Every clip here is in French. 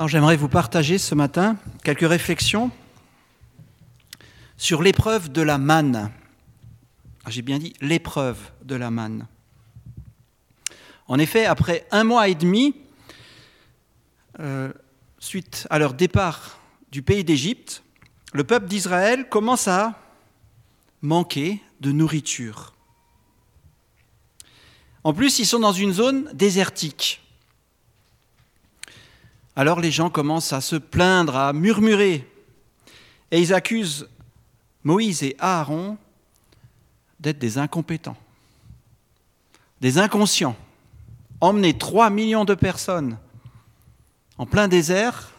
Alors j'aimerais vous partager ce matin quelques réflexions sur l'épreuve de la manne. Ah, j'ai bien dit l'épreuve de la manne. En effet, après un mois et demi, euh, suite à leur départ du pays d'Égypte, le peuple d'Israël commence à manquer de nourriture. En plus, ils sont dans une zone désertique. Alors les gens commencent à se plaindre, à murmurer, et ils accusent Moïse et Aaron d'être des incompétents, des inconscients. Emmener 3 millions de personnes en plein désert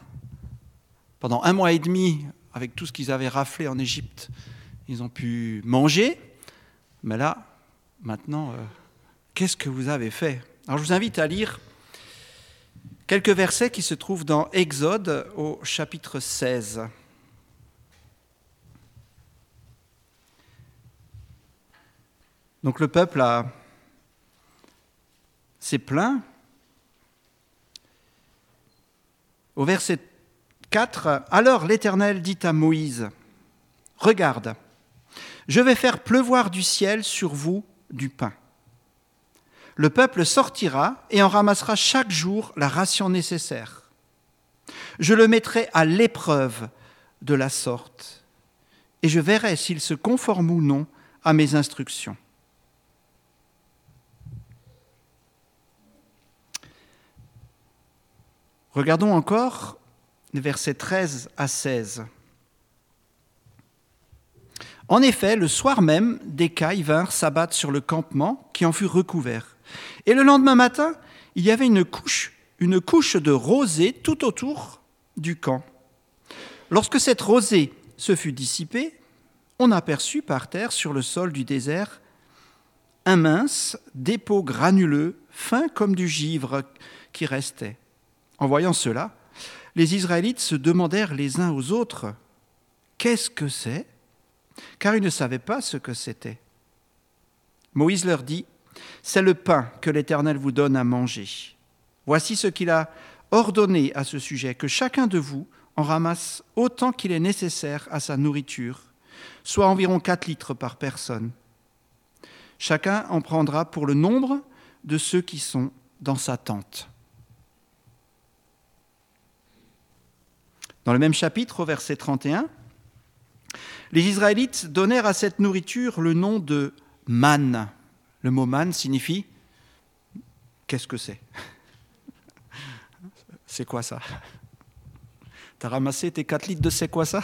pendant un mois et demi avec tout ce qu'ils avaient raflé en Égypte, ils ont pu manger, mais là, maintenant, euh, qu'est-ce que vous avez fait? Alors je vous invite à lire quelques versets qui se trouvent dans Exode au chapitre 16. Donc le peuple s'est plaint. Au verset 4, alors l'Éternel dit à Moïse, Regarde, je vais faire pleuvoir du ciel sur vous du pain. Le peuple sortira et en ramassera chaque jour la ration nécessaire. Je le mettrai à l'épreuve de la sorte, et je verrai s'il se conforme ou non à mes instructions. Regardons encore les versets 13 à 16. En effet, le soir même, des cailles vinrent s'abattre sur le campement qui en fut recouvert. Et le lendemain matin, il y avait une couche, une couche de rosée tout autour du camp. Lorsque cette rosée se fut dissipée, on aperçut par terre sur le sol du désert un mince dépôt granuleux, fin comme du givre, qui restait. En voyant cela, les Israélites se demandèrent les uns aux autres, Qu'est-ce que c'est? Car ils ne savaient pas ce que c'était. Moïse leur dit, C'est le pain que l'Éternel vous donne à manger. Voici ce qu'il a ordonné à ce sujet, que chacun de vous en ramasse autant qu'il est nécessaire à sa nourriture, soit environ 4 litres par personne. Chacun en prendra pour le nombre de ceux qui sont dans sa tente. Dans le même chapitre, au verset 31, les Israélites donnèrent à cette nourriture le nom de manne. Le mot manne signifie qu'est-ce que c'est? C'est quoi ça? T'as ramassé tes 4 litres de c'est quoi ça?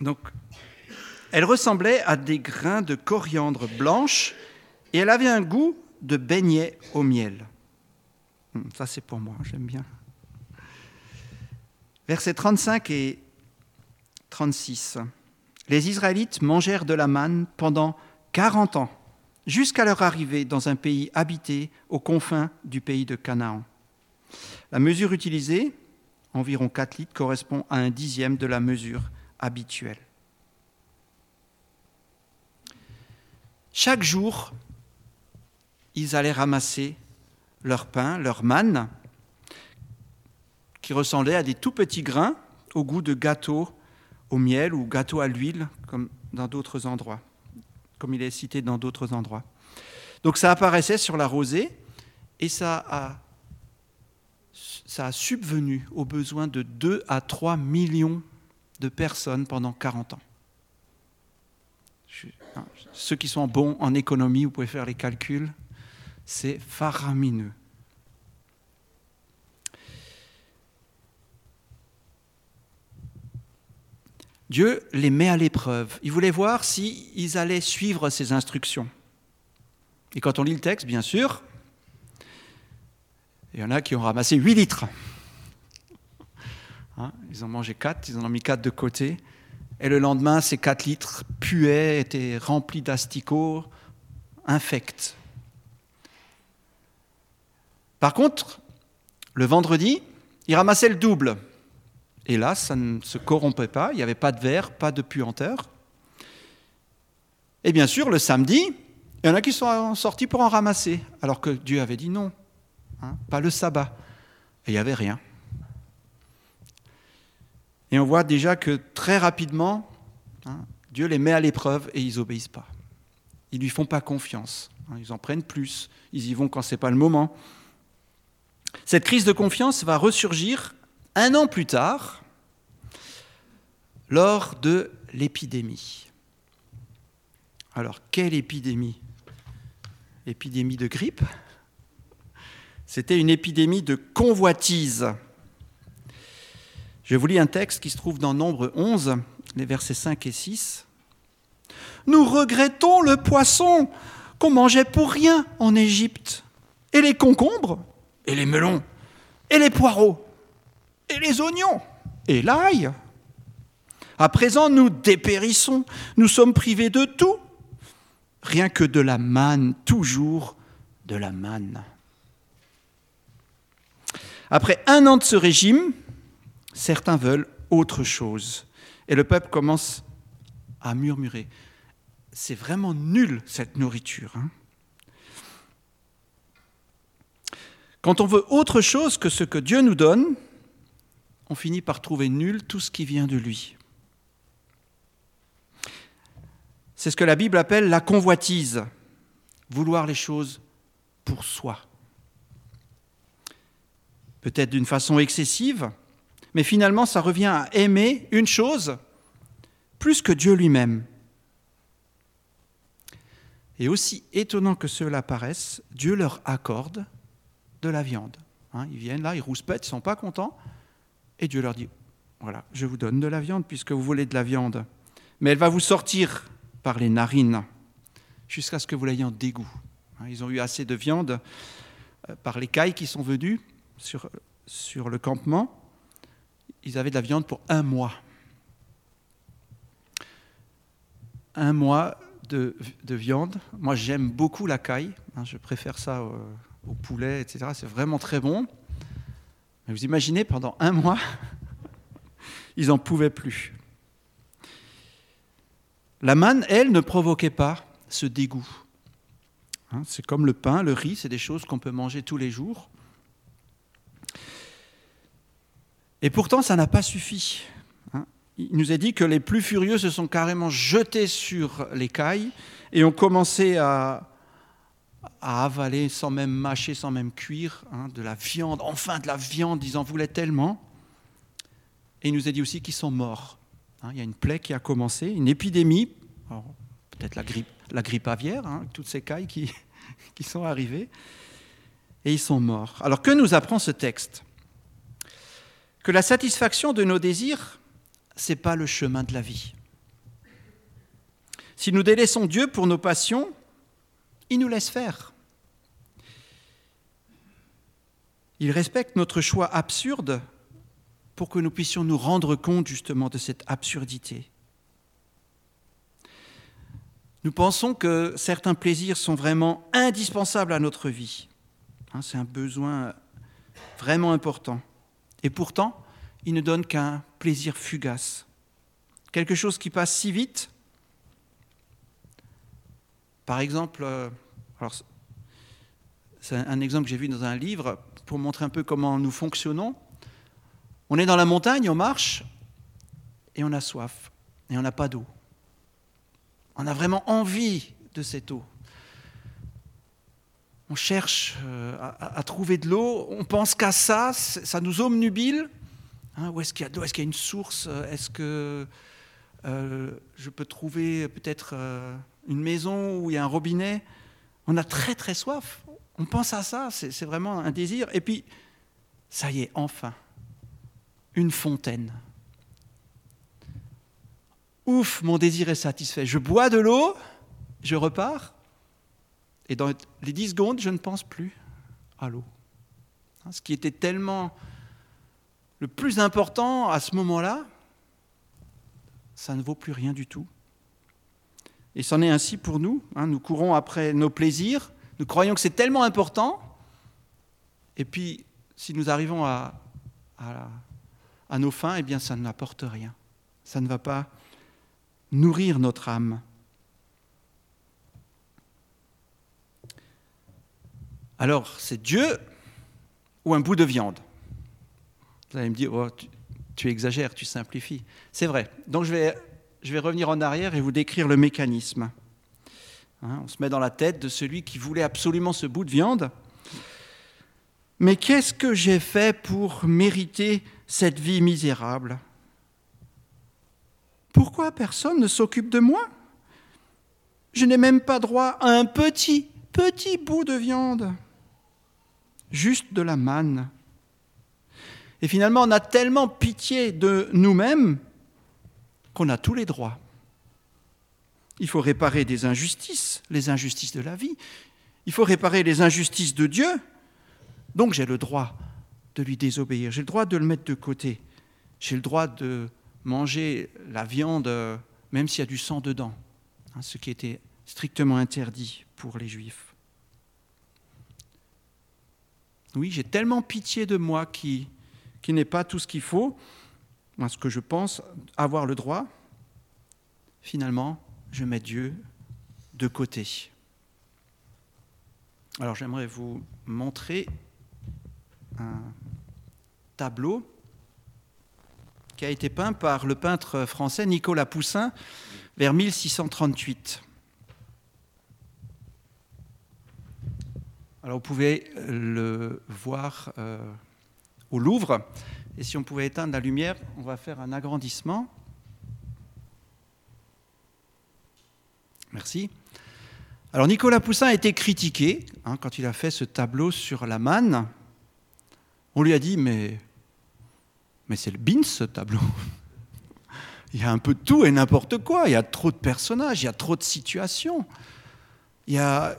Donc, elle ressemblait à des grains de coriandre blanche et elle avait un goût de beignet au miel. Hum, ça, c'est pour moi, j'aime bien. Versets 35 et 36. Les Israélites mangèrent de la manne pendant 40 ans, jusqu'à leur arrivée dans un pays habité aux confins du pays de Canaan. La mesure utilisée, environ 4 litres, correspond à un dixième de la mesure habituelle. Chaque jour, ils allaient ramasser leur pain, leur manne, qui ressemblaient à des tout petits grains au goût de gâteau au miel ou gâteau à l'huile, comme dans d'autres endroits, comme il est cité dans d'autres endroits. Donc ça apparaissait sur la rosée et ça a, subvenu aux besoins de 2 à 3 millions de personnes pendant 40 ans. Hein, ceux qui sont bons en économie, vous pouvez faire les calculs, c'est faramineux. Dieu les met à l'épreuve. Il voulait voir s'ils allaient suivre ses instructions. Et quand on lit le texte, bien sûr, il y en a qui ont ramassé 8 litres. Hein, ils ont mangé 4, ils en ont mis 4 de côté. Et le lendemain, ces 4 litres puaient, étaient remplis d'asticots, infects. Par contre, le vendredi, ils ramassaient le double. Et là, ça ne se corrompait pas, il n'y avait pas de verre, pas de puanteur. Et bien sûr, le samedi, il y en a qui sont sortis pour en ramasser, alors que Dieu avait dit non. hein, pas le sabbat. Et il n'y avait rien. Et on voit déjà que très rapidement, hein, Dieu les met à l'épreuve et ils n'obéissent pas. Ils ne lui font pas confiance. Hein, ils en prennent plus. Ils y vont quand ce n'est pas le moment. Cette crise de confiance va ressurgir un an plus tard, lors de l'épidémie. Alors, quelle épidémie? Épidémie de grippe? C'était une épidémie de convoitise. Je vous lis un texte qui se trouve dans Nombre 11, les versets 5 et 6. Nous regrettons le poisson qu'on mangeait pour rien en Égypte, et les concombres, et les melons, et les poireaux, et les oignons, et l'ail. À présent, nous dépérissons, nous sommes privés de tout, rien que de la manne, toujours de la manne. Après un an de ce régime, certains veulent autre chose. Et le peuple commence à murmurer. C'est vraiment nul cette nourriture. Hein. Quand on veut autre chose que ce que Dieu nous donne, on finit par trouver nul tout ce qui vient de lui. C'est ce que la Bible appelle la convoitise, vouloir les choses pour soi. Peut-être d'une façon excessive, mais finalement ça revient à aimer une chose plus que Dieu lui-même. Et aussi étonnant que cela paraisse, Dieu leur accorde de la viande. Hein, ils viennent là, ils rouspètent, ils ne sont pas contents, et Dieu leur dit, voilà, je vous donne de la viande puisque vous voulez de la viande. Mais elle va vous sortir par les narines jusqu'à ce que vous l'ayez en dégoût. Hein, ils ont eu assez de viande euh, par les cailles qui sont venues sur, sur le campement. Ils avaient de la viande pour un mois. Un mois de, de viande. Moi, j'aime beaucoup la caille. Hein, je préfère ça au, au poulet, etc. C'est vraiment très bon. Vous imaginez, pendant un mois, ils n'en pouvaient plus. La manne, elle, ne provoquait pas ce dégoût. Hein, c'est comme le pain, le riz, c'est des choses qu'on peut manger tous les jours. Et pourtant, ça n'a pas suffi. Hein. Il nous est dit que les plus furieux se sont carrément jetés sur l'écaille et ont commencé à, à avaler sans même mâcher, sans même cuire, hein, de la viande, enfin de la viande, ils en voulaient tellement. Et il nous a dit aussi qu'ils sont morts. Hein, il y a une plaie qui a commencé, une épidémie, peut-être la grippe, aviaire, hein, toutes ces cailles qui, qui sont arrivées, et ils sont morts. Alors que nous apprend ce texte? Que la satisfaction de nos désirs, ce n'est pas le chemin de la vie. Si nous délaissons Dieu pour nos passions, il nous laisse faire. Il respecte notre choix absurde pour que nous puissions nous rendre compte justement de cette absurdité. Nous pensons que certains plaisirs sont vraiment indispensables à notre vie. Hein, c'est un besoin vraiment important. Et pourtant, ils ne donnent qu'un plaisir fugace. Quelque chose qui passe si vite par exemple, euh, c'est un exemple que j'ai vu dans un livre pour montrer un peu comment nous fonctionnons. On est dans la montagne, on marche et on a soif et on n'a pas d'eau. On a vraiment envie de cette eau. On cherche euh, à, trouver de l'eau, on pense qu'à ça, ça nous omnubile. Hein, où est-ce qu'il y a de l'eau? Est-ce qu'il y a une source? Est-ce que euh, je peux trouver peut-être une maison où il y a un robinet, on a très très soif. On pense à ça, c'est vraiment un désir. Et puis, ça y est, enfin, une fontaine. Ouf, mon désir est satisfait. Je bois de l'eau, je repars, et dans les 10 secondes, je ne pense plus à l'eau. Hein, ce qui était tellement le plus important à ce moment-là, ça ne vaut plus rien du tout. Et c'en est ainsi pour nous. Hein. nous courons après nos plaisirs, nous croyons que c'est tellement important. Et puis, si nous arrivons à, nos fins, eh bien, ça n'apporte rien. Ça ne va pas nourrir notre âme. Alors, c'est Dieu ou un bout de viande? Vous allez me dire, oh, tu, exagères, tu simplifies. C'est vrai. Donc je vais, je vais revenir en arrière et vous décrire le mécanisme. Hein, on se met dans la tête de celui qui voulait absolument ce bout de viande. Mais qu'est-ce que j'ai fait pour mériter cette vie misérable? Pourquoi personne ne s'occupe de moi? Je n'ai même pas droit à un petit, petit bout de viande, juste de la manne. Et finalement, on a tellement pitié de nous-mêmes qu'on a tous les droits. Il faut réparer des injustices, les injustices de la vie. Il faut réparer les injustices de Dieu. Donc j'ai le droit de lui désobéir. J'ai le droit de le mettre de côté. J'ai le droit de manger la viande même s'il y a du sang dedans, hein, ce qui était strictement interdit pour les Juifs. Oui, j'ai tellement pitié de moi qui, qui n'est pas tout ce qu'il faut, moi ce que je pense avoir le droit, finalement, je mets Dieu de côté. Alors j'aimerais vous montrer un tableau qui a été peint par le peintre français Nicolas Poussin vers 1638. Alors vous pouvez le voir euh, au Louvre, et si on pouvait éteindre la lumière, on va faire un agrandissement. Merci. Alors Nicolas Poussin a été critiqué hein, quand il a fait ce tableau sur la manne. On lui a dit mais, mais c'est le Beans ce tableau. il y a un peu de tout et n'importe quoi. Il y a trop de personnages, il y a trop de situations. Il y a,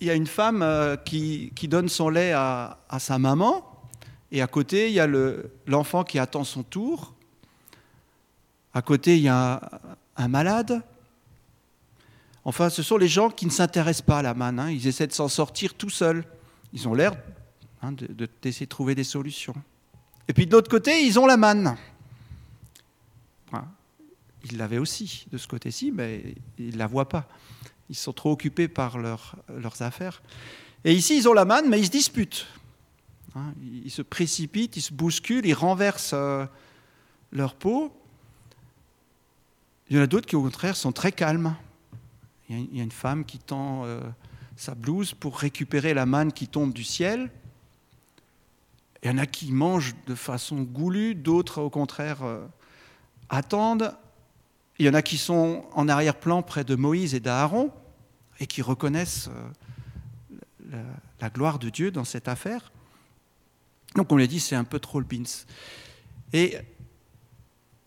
il y a une femme euh, qui, qui, donne son lait à, à, sa maman et à côté il y a l'enfant qui attend son tour. À côté il y a un malade Enfin, ce sont les gens qui ne s'intéressent pas à la manne. Hein. Ils essaient de s'en sortir tout seuls. Ils ont l'air hein, d'essayer de, trouver des solutions. Et puis de l'autre côté, ils ont la manne. Ils l'avaient aussi de ce côté-ci, mais ils ne la voient pas. Ils sont trop occupés par leurs affaires. Et ici, ils ont la manne, mais ils se disputent. Hein. ils se précipitent, ils se bousculent, ils renversent euh, leur peau. Il y en a d'autres qui, au contraire, sont très calmes. Il y a une femme qui tend euh, sa blouse pour récupérer la manne qui tombe du ciel. Il y en a qui mangent de façon goulue, d'autres au contraire euh, attendent. Il y en a qui sont en arrière-plan près de Moïse et d'Aaron et qui reconnaissent la, gloire de Dieu dans cette affaire. Donc on lui a dit c'est un peu trop le pins. Et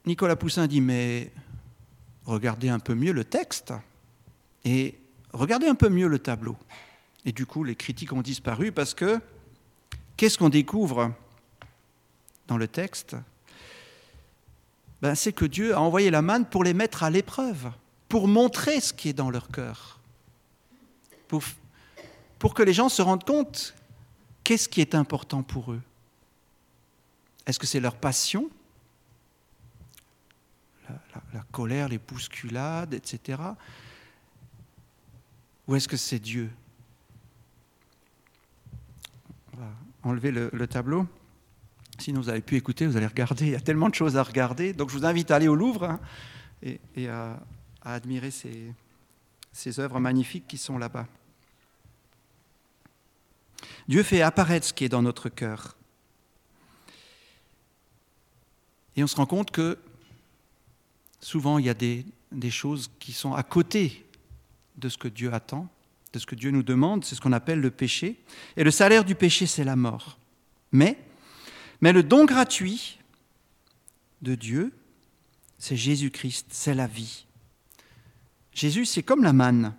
Nicolas Poussin dit mais regardez un peu mieux le texte. Et regardez un peu mieux le tableau. Et du coup, les critiques ont disparu parce que qu'est-ce qu'on découvre dans le texte? Ben, C'est que Dieu a envoyé la manne pour les mettre à l'épreuve, pour montrer ce qui est dans leur cœur, pour, pour que les gens se rendent compte qu'est-ce qui est important pour eux. Est-ce que c'est leur passion? La, colère, les bousculades, etc. Ou est-ce que c'est Dieu? On enlever le, tableau. Sinon, vous avez pu écouter, vous allez regarder. Il y a tellement de choses à regarder. Donc, je vous invite à aller au Louvre hein, et, à, admirer ces, ces œuvres magnifiques qui sont là-bas. Dieu fait apparaître ce qui est dans notre cœur. Et on se rend compte que souvent, il y a des, choses qui sont à côté de ce que Dieu attend, de ce que Dieu nous demande, c'est ce qu'on appelle le péché. Et le salaire du péché, c'est la mort. Mais, mais le don gratuit de Dieu, c'est Jésus-Christ, c'est la vie. Jésus, c'est comme la manne.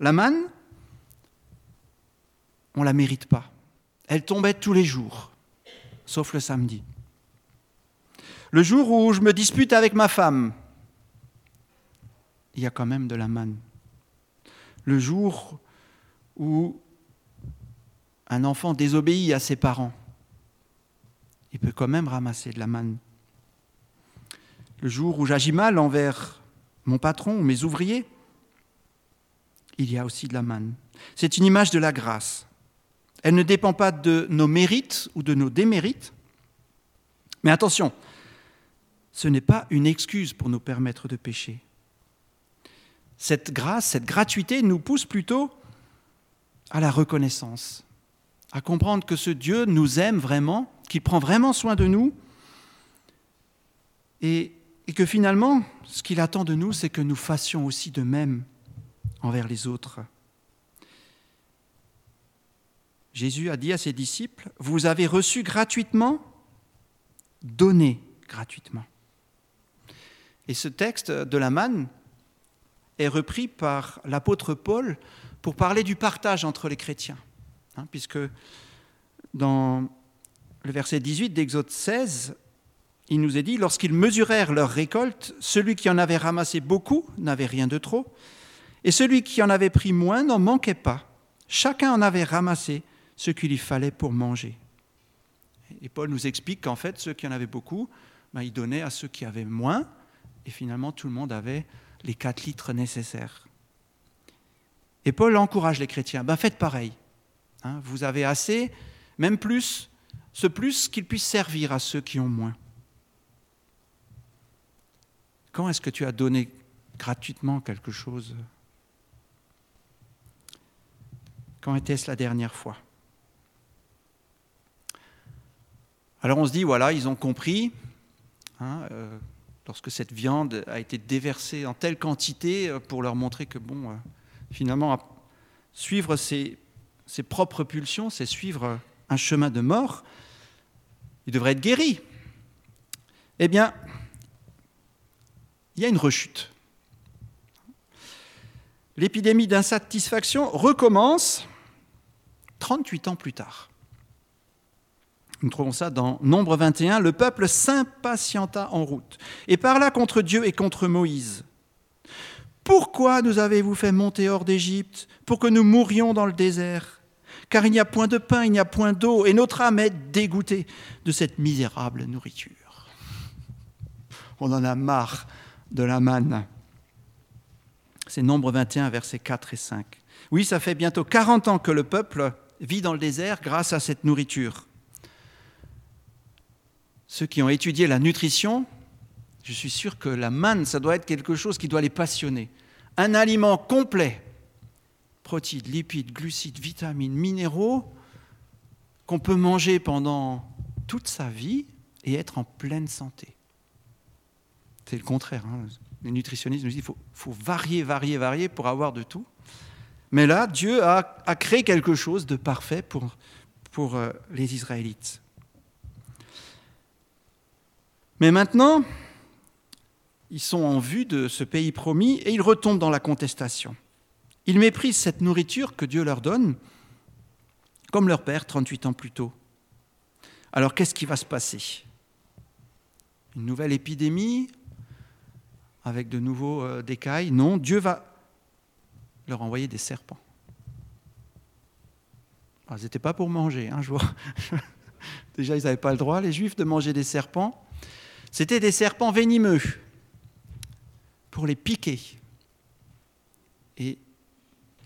La manne, on ne la mérite pas. Elle tombait tous les jours, sauf le samedi. Le jour où je me dispute avec ma femme, il y a quand même de la manne. Le jour où un enfant désobéit à ses parents, il peut quand même ramasser de la manne. Le jour où j'agis mal envers mon patron ou mes ouvriers, il y a aussi de la manne. C'est une image de la grâce. Elle ne dépend pas de nos mérites ou de nos démérites. Mais attention, ce n'est pas une excuse pour nous permettre de pécher. Cette grâce, cette gratuité nous pousse plutôt à la reconnaissance, à comprendre que ce Dieu nous aime vraiment, qu'il prend vraiment soin de nous, et, que finalement, ce qu'il attend de nous, c'est que nous fassions aussi de même envers les autres. Jésus a dit à ses disciples, vous avez reçu gratuitement, donnez gratuitement. Et ce texte de la manne est repris par l'apôtre Paul pour parler du partage entre les chrétiens. Hein, puisque dans le verset 18 d'Exode 16, il nous est dit, lorsqu'ils mesurèrent leur récolte, celui qui en avait ramassé beaucoup n'avait rien de trop, et celui qui en avait pris moins n'en manquait pas. Chacun en avait ramassé ce qu'il lui fallait pour manger. Et Paul nous explique qu'en fait, ceux qui en avaient beaucoup, ben, ils donnaient à ceux qui avaient moins, et finalement tout le monde avait les 4 litres nécessaires. Et Paul encourage les chrétiens, ben faites pareil. Hein, vous avez assez, même plus, ce plus qu'il puisse servir à ceux qui ont moins. Quand est-ce que tu as donné gratuitement quelque chose? Quand était-ce la dernière fois? Alors on se dit, voilà, ils ont compris. Hein, euh, lorsque cette viande a été déversée en telle quantité euh, pour leur montrer que, bon, euh, finalement, suivre ses, ses, propres pulsions, c'est suivre un chemin de mort, il devrait être guéri. Eh bien, il y a une rechute. L'épidémie d'insatisfaction recommence 38 ans plus tard. Nous trouvons ça dans Nombre 21. Le peuple s'impatienta en route et parla contre Dieu et contre Moïse. Pourquoi nous avez-vous fait monter hors d'Égypte pour que nous mourions dans le désert? Car il n'y a point de pain, il n'y a point d'eau, et notre âme est dégoûtée de cette misérable nourriture. On en a marre de la manne. C'est Nombre 21, versets 4 et 5. Oui, ça fait bientôt 40 ans que le peuple vit dans le désert grâce à cette nourriture ceux qui ont étudié la nutrition, je suis sûr que la manne, ça doit être quelque chose qui doit les passionner. Un aliment complet, protéines, lipides, glucides, vitamines, minéraux, qu'on peut manger pendant toute sa vie et être en pleine santé. C'est le contraire. Hein. Les nutritionnistes nous disent qu'il faut, varier, varier, varier pour avoir de tout. Mais là, Dieu a, créé quelque chose de parfait pour, pour euh, les Israélites. Mais maintenant, ils sont en vue de ce pays promis et ils retombent dans la contestation. Ils méprisent cette nourriture que Dieu leur donne, comme leur père 38 ans plus tôt. Alors qu'est-ce qui va se passer? Une nouvelle épidémie avec de nouveaux euh, décailles? Non, Dieu va leur envoyer des serpents. Ah, ils n'étaient pas pour manger, hein, jour. Déjà, ils n'avaient pas le droit, les Juifs, de manger des serpents. C'était des serpents venimeux pour les piquer. Et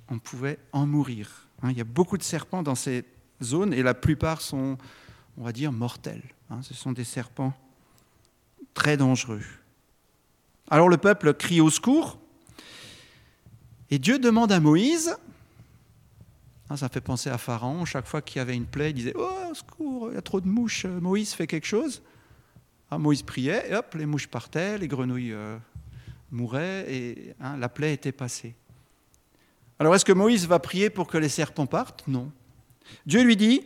on pouvait en mourir. Hein. Il y a beaucoup de serpents dans ces zones et la plupart sont, on va dire, mortels. Hein. Ce sont des serpents très dangereux. Alors le peuple crie au secours et Dieu demande à Moïse, hein, ça fait penser à Pharaon, chaque fois qu'il y avait une plaie, il disait Oh, au secours, il y a trop de mouches, Moïse fait quelque chose. Ah, Moïse priait, et hop, les mouches partaient, les grenouilles euh, mouraient, et hein, la plaie était passée. Alors est-ce que Moïse va prier pour que les serpents partent? Non. Dieu lui dit,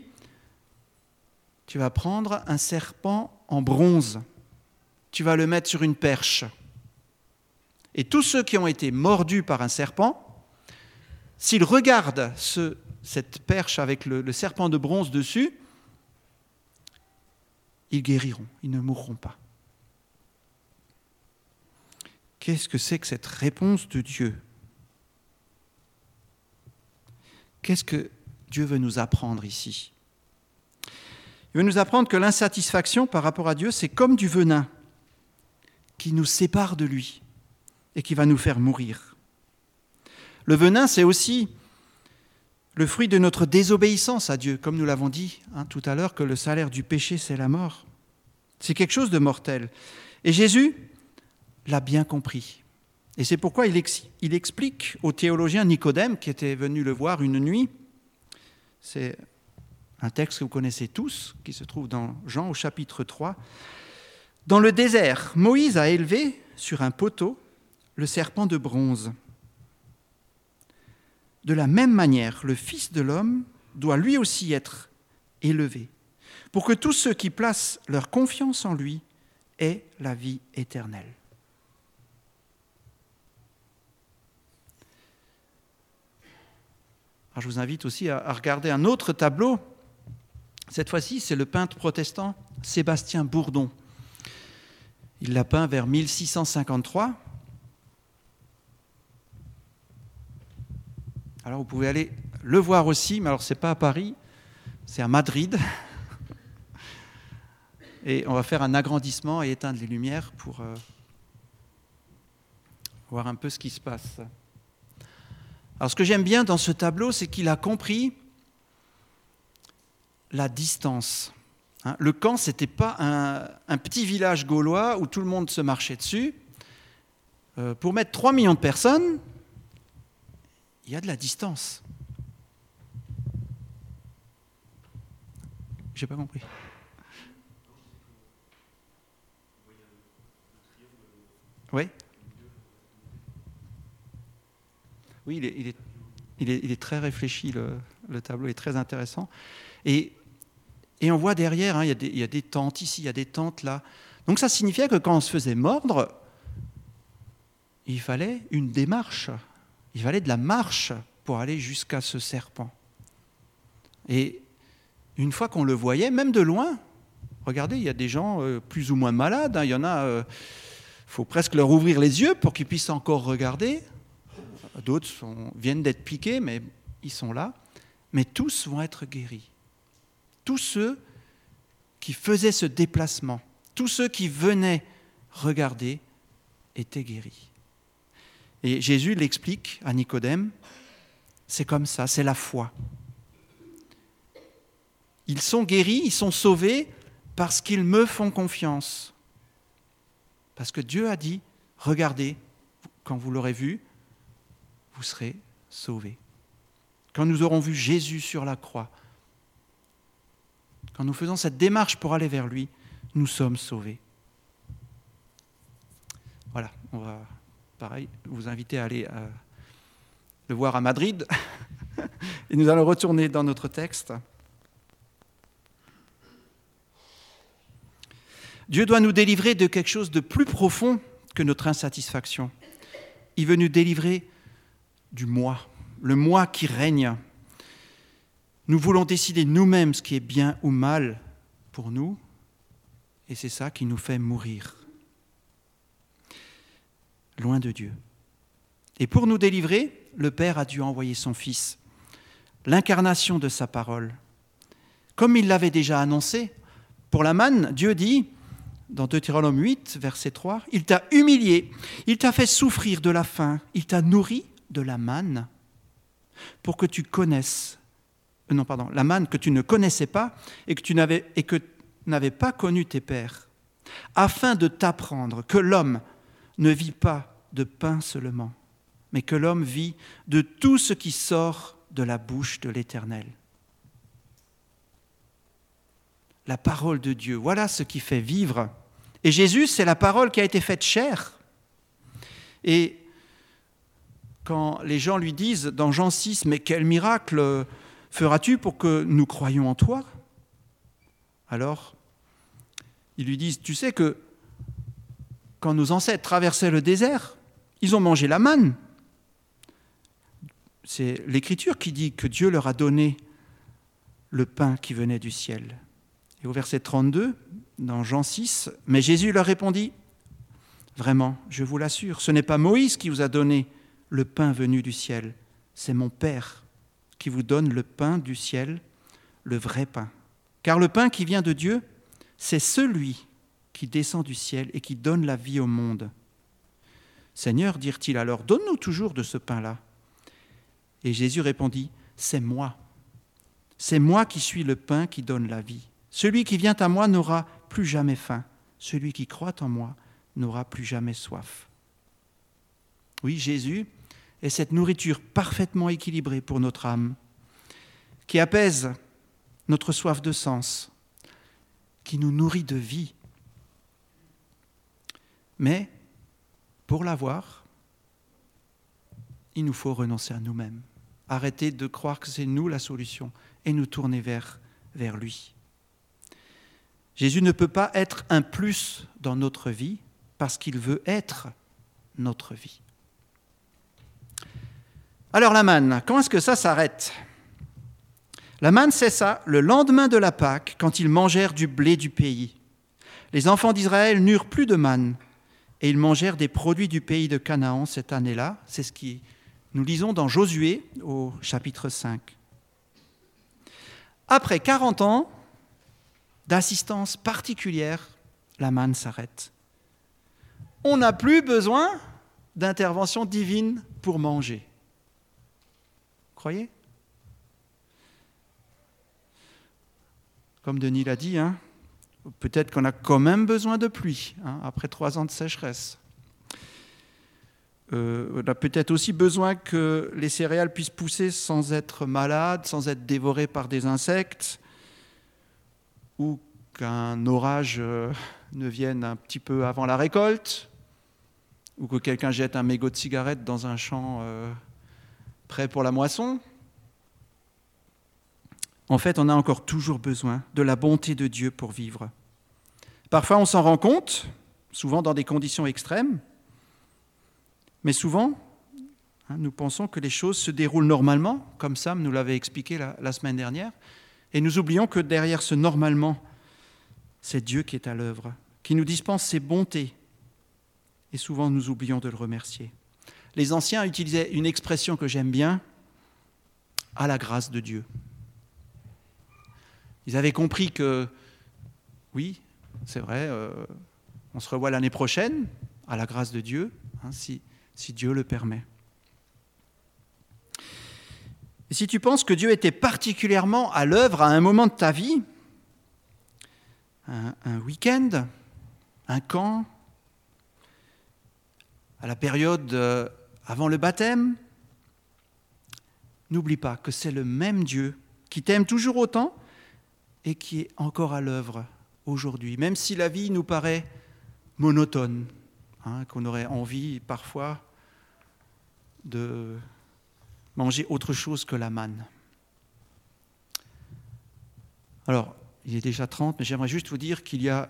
tu vas prendre un serpent en bronze, tu vas le mettre sur une perche. Et tous ceux qui ont été mordus par un serpent, s'ils regardent cette perche avec le serpent de bronze dessus, ils guériront, ils ne mourront pas. Qu'est-ce que c'est que cette réponse de Dieu? Qu'est-ce que Dieu veut nous apprendre ici? Il veut nous apprendre que l'insatisfaction par rapport à Dieu, c'est comme du venin qui nous sépare de lui et qui va nous faire mourir. Le venin, c'est aussi le fruit de notre désobéissance à Dieu, comme nous l'avons dit hein, tout à l'heure, que le salaire du péché, c'est la mort. C'est quelque chose de mortel. Et Jésus l'a bien compris. Et c'est pourquoi il, il, explique au théologien Nicodème, qui était venu le voir une nuit, c'est un texte que vous connaissez tous, qui se trouve dans Jean au chapitre 3, Dans le désert, Moïse a élevé sur un poteau le serpent de bronze. De la même manière, le Fils de l'homme doit lui aussi être élevé, pour que tous ceux qui placent leur confiance en lui aient la vie éternelle. je vous invite aussi à regarder un autre tableau. Cette fois-ci, c'est le peintre protestant Sébastien Bourdon. Il l'a peint vers 1653. Alors vous pouvez aller le voir aussi, mais alors ce n'est pas à Paris, c'est à Madrid. Et on va faire un agrandissement et éteindre les lumières pour euh, voir un peu ce qui se passe. Alors ce que j'aime bien dans ce tableau, c'est qu'il a compris la distance. Hein. le camp, ce n'était pas un, petit village gaulois où tout le monde se marchait dessus. Euh, pour mettre 3 millions de personnes, il y a de la distance. J'ai pas compris. Oui Oui, il est, très réfléchi, le, tableau est très intéressant. Et, on voit derrière, hein, il, y a des, tentes ici, il y a des tentes là. Donc ça signifiait que quand on se faisait mordre, il fallait une démarche, il fallait de la marche pour aller jusqu'à ce serpent. Et une fois qu'on le voyait, même de loin, regardez, il y a des gens euh, plus ou moins malades, hein. il y en a, euh, faut presque leur ouvrir les yeux pour qu'ils puissent encore regarder. D'autres viennent d'être piqués, mais ils sont là. Mais tous vont être guéris. Tous ceux qui faisaient ce déplacement, tous ceux qui venaient regarder, étaient guéris. Et Jésus l'explique à Nicodème, c'est comme ça, c'est la foi. Ils sont guéris, ils sont sauvés parce qu'ils me font confiance. Parce que Dieu a dit, regardez, quand vous l'aurez vu, vous serez sauvés. Quand nous aurons vu Jésus sur la croix, quand nous faisons cette démarche pour aller vers lui, nous sommes sauvés. Voilà, on va, pareil, vous inviter à aller euh, le voir à Madrid. Et nous allons retourner dans notre texte. Dieu doit nous délivrer de quelque chose de plus profond que notre insatisfaction. Il veut nous délivrer du moi, le moi qui règne. Nous voulons décider nous-mêmes ce qui est bien ou mal pour nous, et c'est ça qui nous fait mourir, loin de Dieu. Et pour nous délivrer, le Père a dû envoyer son Fils, l'incarnation de sa parole. Comme il l'avait déjà annoncé, pour la manne, Dieu dit, dans Deutéronome 8, verset 3, Il t'a humilié, il t'a fait souffrir de la faim, il t'a nourri de la manne pour que tu connaisses, euh, non pardon, la manne que tu ne connaissais pas et que tu n'avais et que pas connu tes pères, afin de t'apprendre que l'homme ne vit pas de pain seulement, mais que l'homme vit de tout ce qui sort de la bouche de l'Éternel. La parole de Dieu, voilà ce qui fait vivre. Et Jésus, c'est la parole qui a été faite chair. Et quand les gens lui disent dans Jean 6, mais quel miracle feras-tu pour que nous croyions en toi? Alors, ils lui disent, tu sais que quand nos ancêtres traversaient le désert, ils ont mangé la manne. C'est l'Écriture qui dit que Dieu leur a donné le pain qui venait du ciel. Et au verset 32, dans Jean 6, mais Jésus leur répondit, Vraiment, je vous l'assure, ce n'est pas Moïse qui vous a donné le pain venu du ciel. C'est mon Père qui vous donne le pain du ciel, le vrai pain. Car le pain qui vient de Dieu, c'est celui qui descend du ciel et qui donne la vie au monde. Seigneur, dirent-ils alors, donne-nous toujours de ce pain-là. Et Jésus répondit, c'est moi. C'est moi qui suis le pain qui donne la vie. Celui qui vient à moi n'aura plus jamais faim. Celui qui croit en moi n'aura plus jamais soif. Oui, Jésus est cette nourriture parfaitement équilibrée pour notre âme, qui apaise notre soif de sens, qui nous nourrit de vie. Mais pour l'avoir, il nous faut renoncer à nous-mêmes, arrêter de croire que c'est nous la solution et nous tourner vers, lui. Jésus ne peut pas être un plus dans notre vie parce qu'il veut être notre vie. Alors la manne, quand est-ce que ça s'arrête? La manne ça le lendemain de la Pâque, quand ils mangèrent du blé du pays. Les enfants d'Israël n'eurent plus de manne, et ils mangèrent des produits du pays de Canaan cette année-là. C'est ce qui nous lisons dans Josué au chapitre 5. Après 40 ans d'assistance particulière, la manne s'arrête. On n'a plus besoin d'intervention divine pour manger croyez? Comme Denis l'a dit, hein, peut-être qu'on a quand même besoin de pluie hein, après trois ans de sécheresse. Euh, on a peut-être aussi besoin que les céréales puissent pousser sans être malades, sans être dévorées par des insectes, ou qu'un orage euh, ne vienne un petit peu avant la récolte, ou que quelqu'un jette un mégot de cigarette dans un champ euh, prêt pour la moisson En fait, on a encore toujours besoin de la bonté de Dieu pour vivre. Parfois, on s'en rend compte, souvent dans des conditions extrêmes, mais souvent, hein, nous pensons que les choses se déroulent normalement, comme Sam nous l'avait expliqué la, la semaine dernière, et nous oublions que derrière ce normalement, c'est Dieu qui est à l'œuvre, qui nous dispense ses bontés, et souvent nous oublions de le remercier les anciens utilisaient une expression que j'aime bien, à la grâce de Dieu. Ils avaient compris que, oui, c'est vrai, euh, on se revoit l'année prochaine, à la grâce de Dieu, hein, si, Dieu le permet. Et si tu penses que Dieu était particulièrement à l'œuvre à un moment de ta vie, un, un week-end, un camp, à la période euh, avant le baptême, n'oublie pas que c'est le même Dieu qui t'aime toujours autant et qui est encore à l'œuvre aujourd'hui, même si la vie nous paraît monotone, hein, qu'on aurait envie parfois de manger autre chose que la manne. Alors, il est déjà 30, mais j'aimerais juste vous dire qu'il y a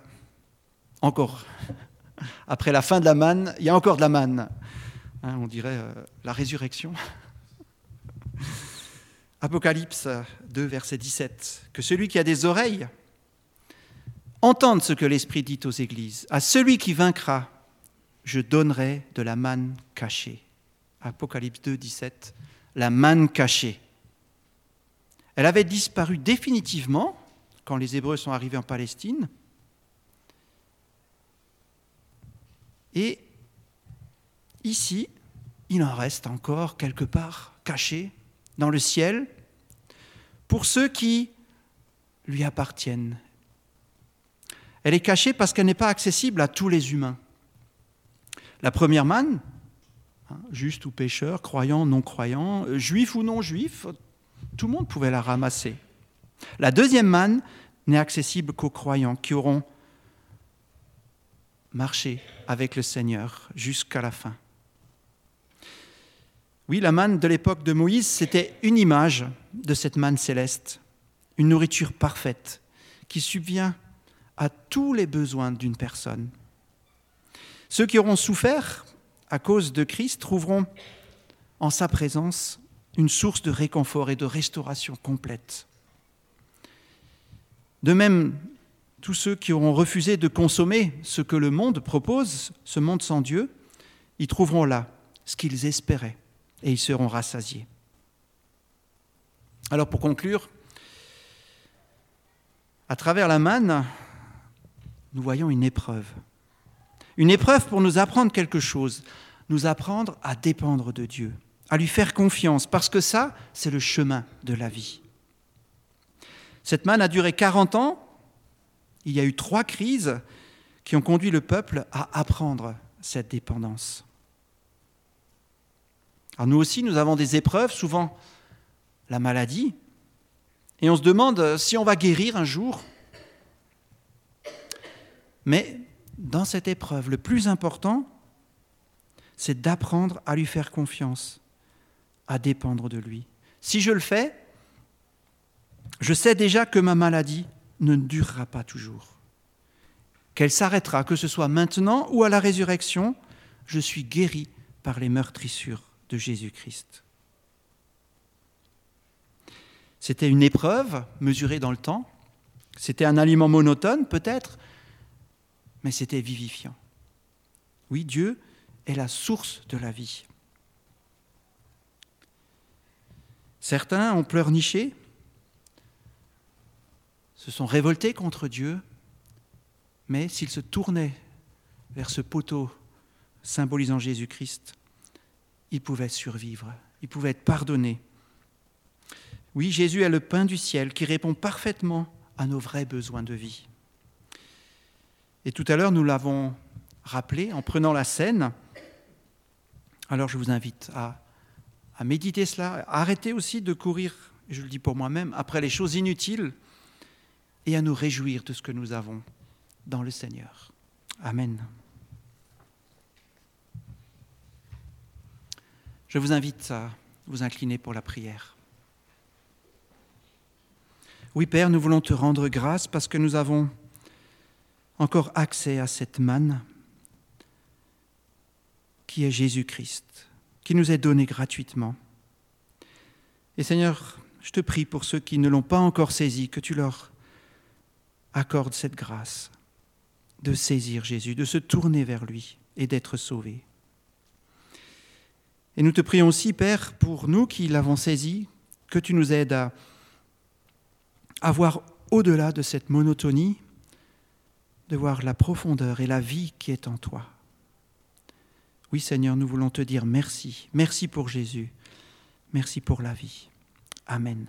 encore, après la fin de la manne, il y a encore de la manne. Hein, on dirait euh, la résurrection. Apocalypse 2, verset 17, que celui qui a des oreilles entende ce que l'Esprit dit aux églises. À celui qui vaincra, je donnerai de la manne cachée. Apocalypse 2, 17, la manne cachée. Elle avait disparu définitivement quand les Hébreux sont arrivés en Palestine. Et ici, il en reste encore quelque part caché dans le ciel pour ceux qui lui appartiennent. Elle est cachée parce qu'elle n'est pas accessible à tous les humains. La première manne, hein, juste ou pécheur, croyant, non croyant, juif ou non juif, tout le monde pouvait la ramasser. La deuxième manne n'est accessible qu'aux croyants qui auront marché avec le Seigneur jusqu'à la fin. Oui, la manne de l'époque de Moïse, c'était une image de cette manne céleste, une nourriture parfaite qui subvient à tous les besoins d'une personne. Ceux qui auront souffert à cause de Christ trouveront en sa présence une source de réconfort et de restauration complète. De même, tous ceux qui auront refusé de consommer ce que le monde propose, ce monde sans Dieu, y trouveront là ce qu'ils espéraient et ils seront rassasiés. Alors pour conclure, à travers la manne, nous voyons une épreuve. Une épreuve pour nous apprendre quelque chose, nous apprendre à dépendre de Dieu, à lui faire confiance, parce que ça, c'est le chemin de la vie. Cette manne a duré 40 ans. Il y a eu trois crises qui ont conduit le peuple à apprendre cette dépendance. Alors nous aussi, nous avons des épreuves, souvent la maladie, et on se demande si on va guérir un jour. Mais dans cette épreuve, le plus important, c'est d'apprendre à lui faire confiance, à dépendre de lui. Si je le fais, je sais déjà que ma maladie ne durera pas toujours, qu'elle s'arrêtera, que ce soit maintenant ou à la résurrection, je suis guéri par les meurtrissures de Jésus-Christ. C'était une épreuve mesurée dans le temps, c'était un aliment monotone peut-être, mais c'était vivifiant. Oui, Dieu est la source de la vie. Certains ont pleurniché, se sont révoltés contre Dieu, mais s'ils se tournaient vers ce poteau symbolisant Jésus-Christ, ils pouvaient survivre, ils pouvaient être pardonnés. Oui, Jésus est le pain du ciel qui répond parfaitement à nos vrais besoins de vie. Et tout à l'heure, nous l'avons rappelé en prenant la scène. Alors je vous invite à, méditer cela, à arrêter aussi de courir, je le dis pour moi-même, après les choses inutiles et à nous réjouir de ce que nous avons dans le Seigneur. Amen. Je vous invite à vous incliner pour la prière. Oui, Père, nous voulons te rendre grâce parce que nous avons encore accès à cette manne qui est Jésus-Christ, qui nous est donné gratuitement. Et Seigneur, je te prie pour ceux qui ne l'ont pas encore saisi, que tu leur accordes cette grâce de saisir Jésus, de se tourner vers lui et d'être sauvés. Et nous te prions aussi, Père, pour nous qui l'avons saisi, que tu nous aides à avoir au-delà de cette monotonie, de voir la profondeur et la vie qui est en toi. Oui Seigneur, nous voulons te dire merci. Merci pour Jésus. Merci pour la vie. Amen.